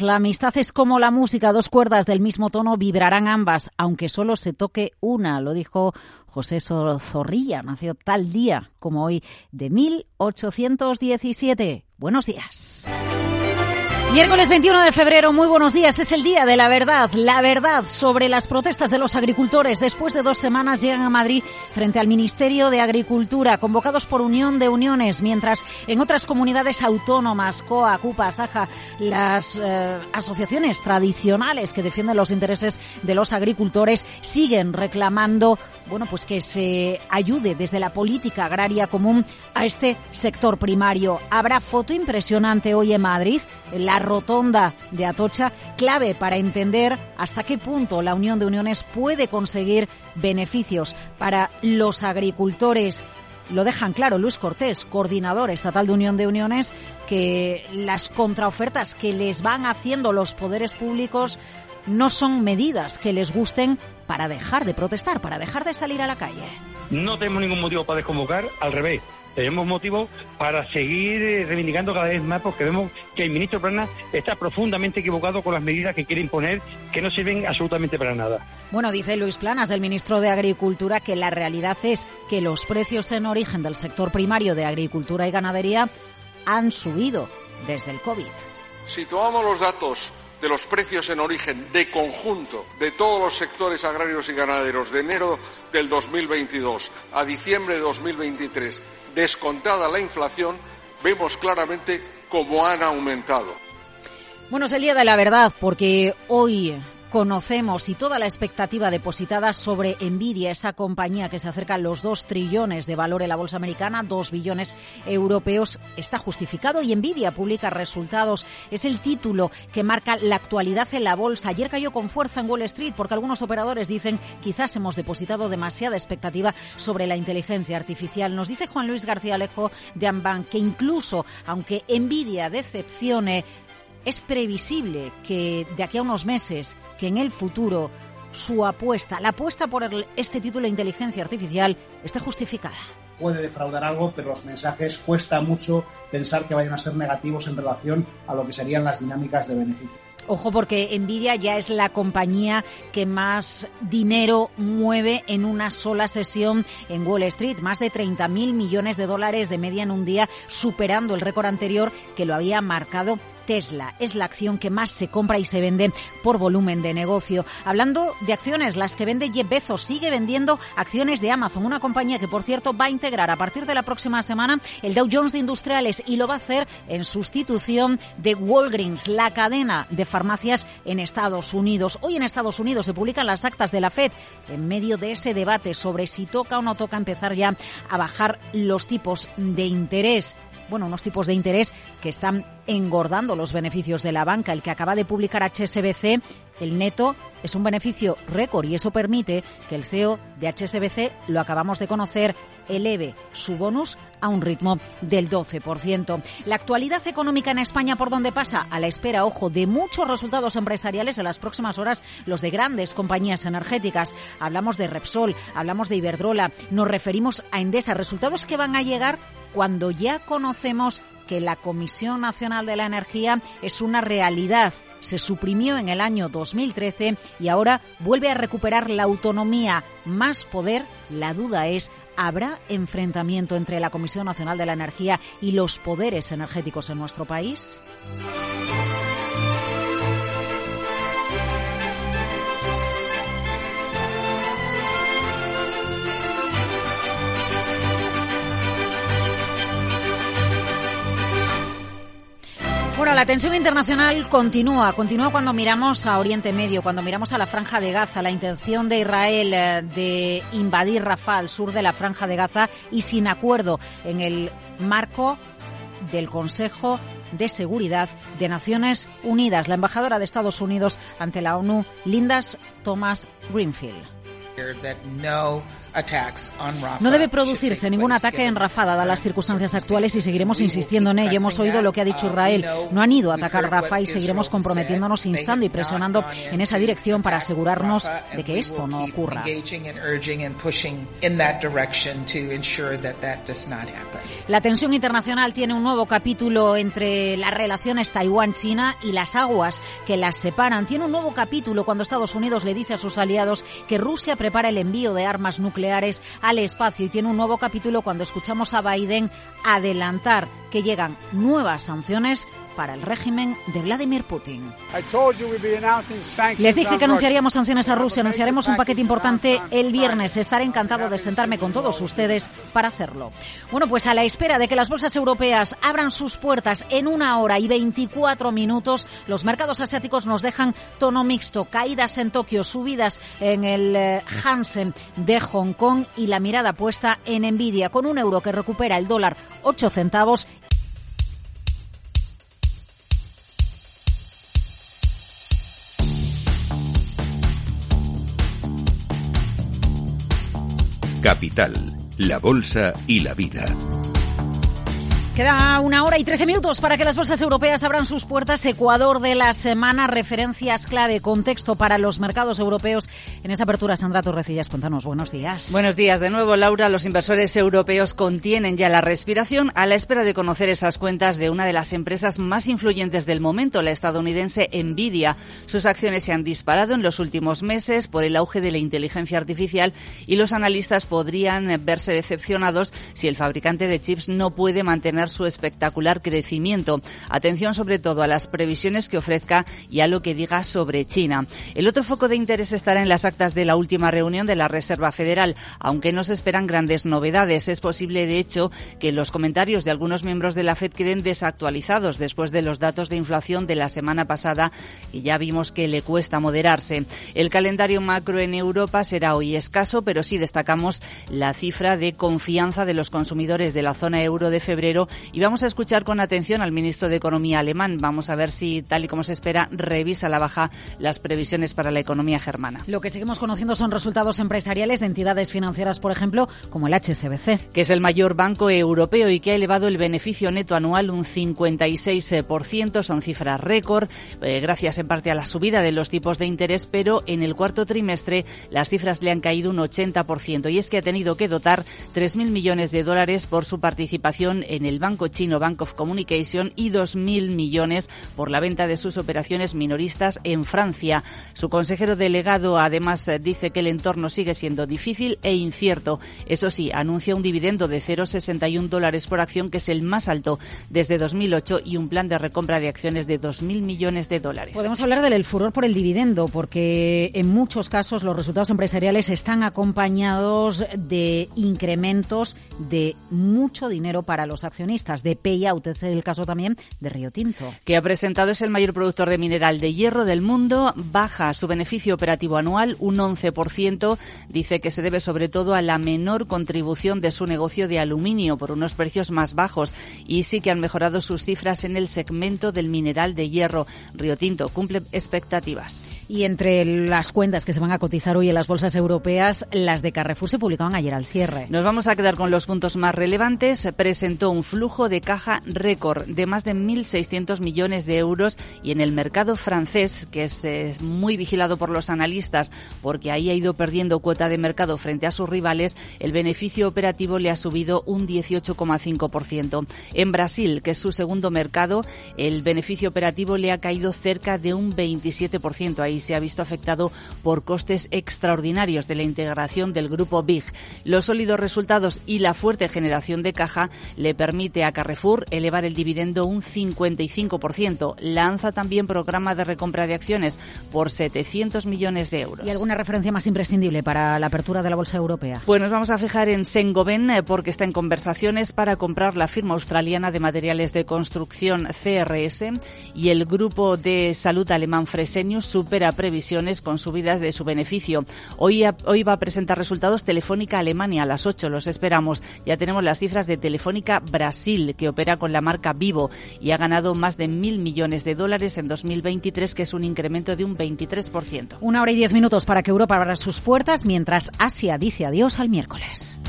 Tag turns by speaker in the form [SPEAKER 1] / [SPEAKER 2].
[SPEAKER 1] La amistad es como la música, dos cuerdas del mismo tono vibrarán ambas, aunque solo se toque una, lo dijo José Zorrilla. Nació tal día como hoy de 1817. Buenos días. Miércoles 21 de febrero, muy buenos días. Es el día de la verdad. La verdad sobre las protestas de los agricultores. Después de dos semanas llegan a Madrid frente al Ministerio de Agricultura, convocados por Unión de Uniones, mientras en otras comunidades autónomas, COA, CUPA, SAJA, las eh, asociaciones tradicionales que defienden los intereses de los agricultores siguen reclamando, bueno, pues que se ayude desde la política agraria común a este sector primario. Habrá foto impresionante hoy en Madrid. Rotonda de Atocha, clave para entender hasta qué punto la Unión de Uniones puede conseguir beneficios para los agricultores. Lo dejan claro Luis Cortés, coordinador estatal de Unión de Uniones, que las contraofertas que les van haciendo los poderes públicos no son medidas que les gusten para dejar de protestar, para dejar de salir a la calle.
[SPEAKER 2] No tenemos ningún motivo para desconvocar, al revés tenemos motivo para seguir eh, reivindicando cada vez más porque vemos que el ministro Plana está profundamente equivocado con las medidas que quiere imponer que no sirven absolutamente para nada.
[SPEAKER 1] Bueno, dice Luis Planas, el ministro de Agricultura, que la realidad es que los precios en origen del sector primario de agricultura y ganadería han subido desde el COVID.
[SPEAKER 3] Si tomamos los datos de los precios en origen de conjunto de todos los sectores agrarios y ganaderos de enero del 2022 a diciembre de 2023 descontada la inflación, vemos claramente cómo han aumentado.
[SPEAKER 1] Bueno, es el día de la verdad porque hoy conocemos y toda la expectativa depositada sobre Nvidia, esa compañía que se acerca a los dos trillones de valor en la bolsa americana, dos billones europeos, está justificado y Nvidia publica resultados. Es el título que marca la actualidad en la bolsa. Ayer cayó con fuerza en Wall Street porque algunos operadores dicen quizás hemos depositado demasiada expectativa sobre la inteligencia artificial. Nos dice Juan Luis García Alejo de Ambank que incluso aunque Nvidia decepcione, es previsible que de aquí a unos meses, que en el futuro su apuesta, la apuesta por este título de inteligencia artificial, esté justificada.
[SPEAKER 4] Puede defraudar algo, pero los mensajes cuesta mucho pensar que vayan a ser negativos en relación a lo que serían las dinámicas de beneficio.
[SPEAKER 1] Ojo porque Nvidia ya es la compañía que más dinero mueve en una sola sesión en Wall Street, más de 30 mil millones de dólares de media en un día, superando el récord anterior que lo había marcado Tesla. Es la acción que más se compra y se vende por volumen de negocio. Hablando de acciones, las que vende Jeff Bezos sigue vendiendo acciones de Amazon, una compañía que, por cierto, va a integrar a partir de la próxima semana el Dow Jones de Industriales y lo va a hacer en sustitución de Walgreens, la cadena de farmacias en Estados Unidos. Hoy en Estados Unidos se publican las actas de la Fed en medio de ese debate sobre si toca o no toca empezar ya a bajar los tipos de interés bueno, unos tipos de interés que están engordando los beneficios de la banca. El que acaba de publicar HSBC, el neto es un beneficio récord y eso permite que el CEO de HSBC, lo acabamos de conocer, eleve su bonus a un ritmo del 12%. La actualidad económica en España, ¿por dónde pasa? A la espera, ojo, de muchos resultados empresariales en las próximas horas, los de grandes compañías energéticas. Hablamos de Repsol, hablamos de Iberdrola, nos referimos a Endesa, resultados que van a llegar cuando ya conocemos que la Comisión Nacional de la Energía es una realidad. Se suprimió en el año 2013 y ahora vuelve a recuperar la autonomía. Más poder, la duda es, ¿habrá enfrentamiento entre la Comisión Nacional de la Energía y los poderes energéticos en nuestro país? La tensión internacional continúa, continúa cuando miramos a Oriente Medio, cuando miramos a la Franja de Gaza, la intención de Israel eh, de invadir Rafah, al sur de la Franja de Gaza, y sin acuerdo en el marco del Consejo de Seguridad de Naciones Unidas. La embajadora de Estados Unidos ante la ONU, Lindas Thomas Greenfield. No debe producirse ningún ataque en Rafah dadas las circunstancias actuales y seguiremos insistiendo en ello. Hemos oído lo que ha dicho Israel. No han ido a atacar Rafah y seguiremos comprometiéndonos, instando y presionando en esa dirección para asegurarnos de que esto no ocurra. La tensión internacional tiene un nuevo capítulo entre las relaciones Taiwán-China y las aguas que las separan. Tiene un nuevo capítulo cuando Estados Unidos le dice a sus aliados que Rusia prepara el envío de armas nucleares al espacio y tiene un nuevo capítulo cuando escuchamos a Biden adelantar que llegan nuevas sanciones para el régimen de Vladimir Putin. Les dije que anunciaríamos sanciones a Rusia, anunciaremos un paquete importante el viernes. Estaré encantado de sentarme con todos ustedes para hacerlo. Bueno, pues a la espera de que las bolsas europeas abran sus puertas en una hora y 24 minutos, los mercados asiáticos nos dejan tono mixto, caídas en Tokio, subidas en el eh, Hansen de Hong Kong y la mirada puesta en Nvidia, con un euro que recupera el dólar 8 centavos
[SPEAKER 5] Capital, la Bolsa y la Vida.
[SPEAKER 1] Queda una hora y trece minutos para que las bolsas europeas abran sus puertas. Ecuador de la semana, referencias clave, contexto para los mercados europeos. En esa apertura, Sandra Torrecillas, cuéntanos, buenos días.
[SPEAKER 6] Buenos días de nuevo, Laura. Los inversores europeos contienen ya la respiración a la espera de conocer esas cuentas de una de las empresas más influyentes del momento, la estadounidense Nvidia. Sus acciones se han disparado en los últimos meses por el auge de la inteligencia artificial y los analistas podrían verse decepcionados si el fabricante de chips no puede mantener su espectacular crecimiento. Atención sobre todo a las previsiones que ofrezca y a lo que diga sobre China. El otro foco de interés estará en las actas de la última reunión de la Reserva Federal, aunque no se esperan grandes novedades. Es posible, de hecho, que los comentarios de algunos miembros de la FED queden desactualizados después de los datos de inflación de la semana pasada y ya vimos que le cuesta moderarse. El calendario macro en Europa será hoy escaso, pero sí destacamos la cifra de confianza de los consumidores de la zona euro de febrero y vamos a escuchar con atención al ministro de Economía alemán. Vamos a ver si, tal y como se espera, revisa la baja las previsiones para la economía germana.
[SPEAKER 1] Lo que seguimos conociendo son resultados empresariales de entidades financieras, por ejemplo, como el HSBC.
[SPEAKER 6] Que es el mayor banco europeo y que ha elevado el beneficio neto anual un 56%. Son cifras récord, eh, gracias en parte a la subida de los tipos de interés, pero en el cuarto trimestre las cifras le han caído un 80%. Y es que ha tenido que dotar 3.000 millones de dólares por su participación en el banco chino Bank of Communication y 2.000 millones por la venta de sus operaciones minoristas en Francia. Su consejero delegado además dice que el entorno sigue siendo difícil e incierto. Eso sí, anuncia un dividendo de 0,61 dólares por acción, que es el más alto desde 2008, y un plan de recompra de acciones de 2.000 millones de dólares.
[SPEAKER 1] Podemos hablar del furor por el dividendo, porque en muchos casos los resultados empresariales están acompañados de incrementos de mucho dinero para los accionistas de payout. Es el caso también de Río Tinto.
[SPEAKER 6] Que ha presentado es el mayor productor de mineral de hierro del mundo. Baja su beneficio operativo anual un 11%. Dice que se debe sobre todo a la menor contribución de su negocio de aluminio por unos precios más bajos. Y sí que han mejorado sus cifras en el segmento del mineral de hierro. Río Tinto cumple expectativas.
[SPEAKER 1] Y entre las cuentas que se van a cotizar hoy en las bolsas europeas, las de Carrefour se publicaban ayer al cierre.
[SPEAKER 6] Nos vamos a quedar con los puntos más relevantes. Presentó un flujo de caja récord de más de 1.600 millones de euros y en el mercado francés, que es, es, muy vigilado por los analistas porque ahí ha ido perdiendo cuota de mercado frente a sus rivales, el beneficio operativo le ha subido un 18,5%. En Brasil, que es su segundo mercado, el beneficio operativo le ha caído cerca de un 27%. Ahí se ha visto afectado por costes extraordinarios de la integración del grupo Big. Los sólidos resultados y la fuerte generación de caja le permiten permite a Carrefour elevar el dividendo un 55%. Lanza también programa de recompra de acciones por 700 millones de euros.
[SPEAKER 1] ¿Y alguna referencia más imprescindible para la apertura de la bolsa europea?
[SPEAKER 6] Pues nos vamos a fijar en Sengoben eh, porque está en conversaciones para comprar la firma australiana de materiales de construcción CRS y el grupo de salud alemán Fresenius supera previsiones con subidas de su beneficio. Hoy, hoy va a presentar resultados Telefónica Alemania a las 8. Los esperamos. Ya tenemos las cifras de Telefónica Brasil Que opera con la marca Vivo y ha ganado más de mil millones de dólares en 2023, que es un incremento de un 23%.
[SPEAKER 1] Una hora y diez minutos para que Europa abra sus puertas, mientras Asia dice adiós al miércoles.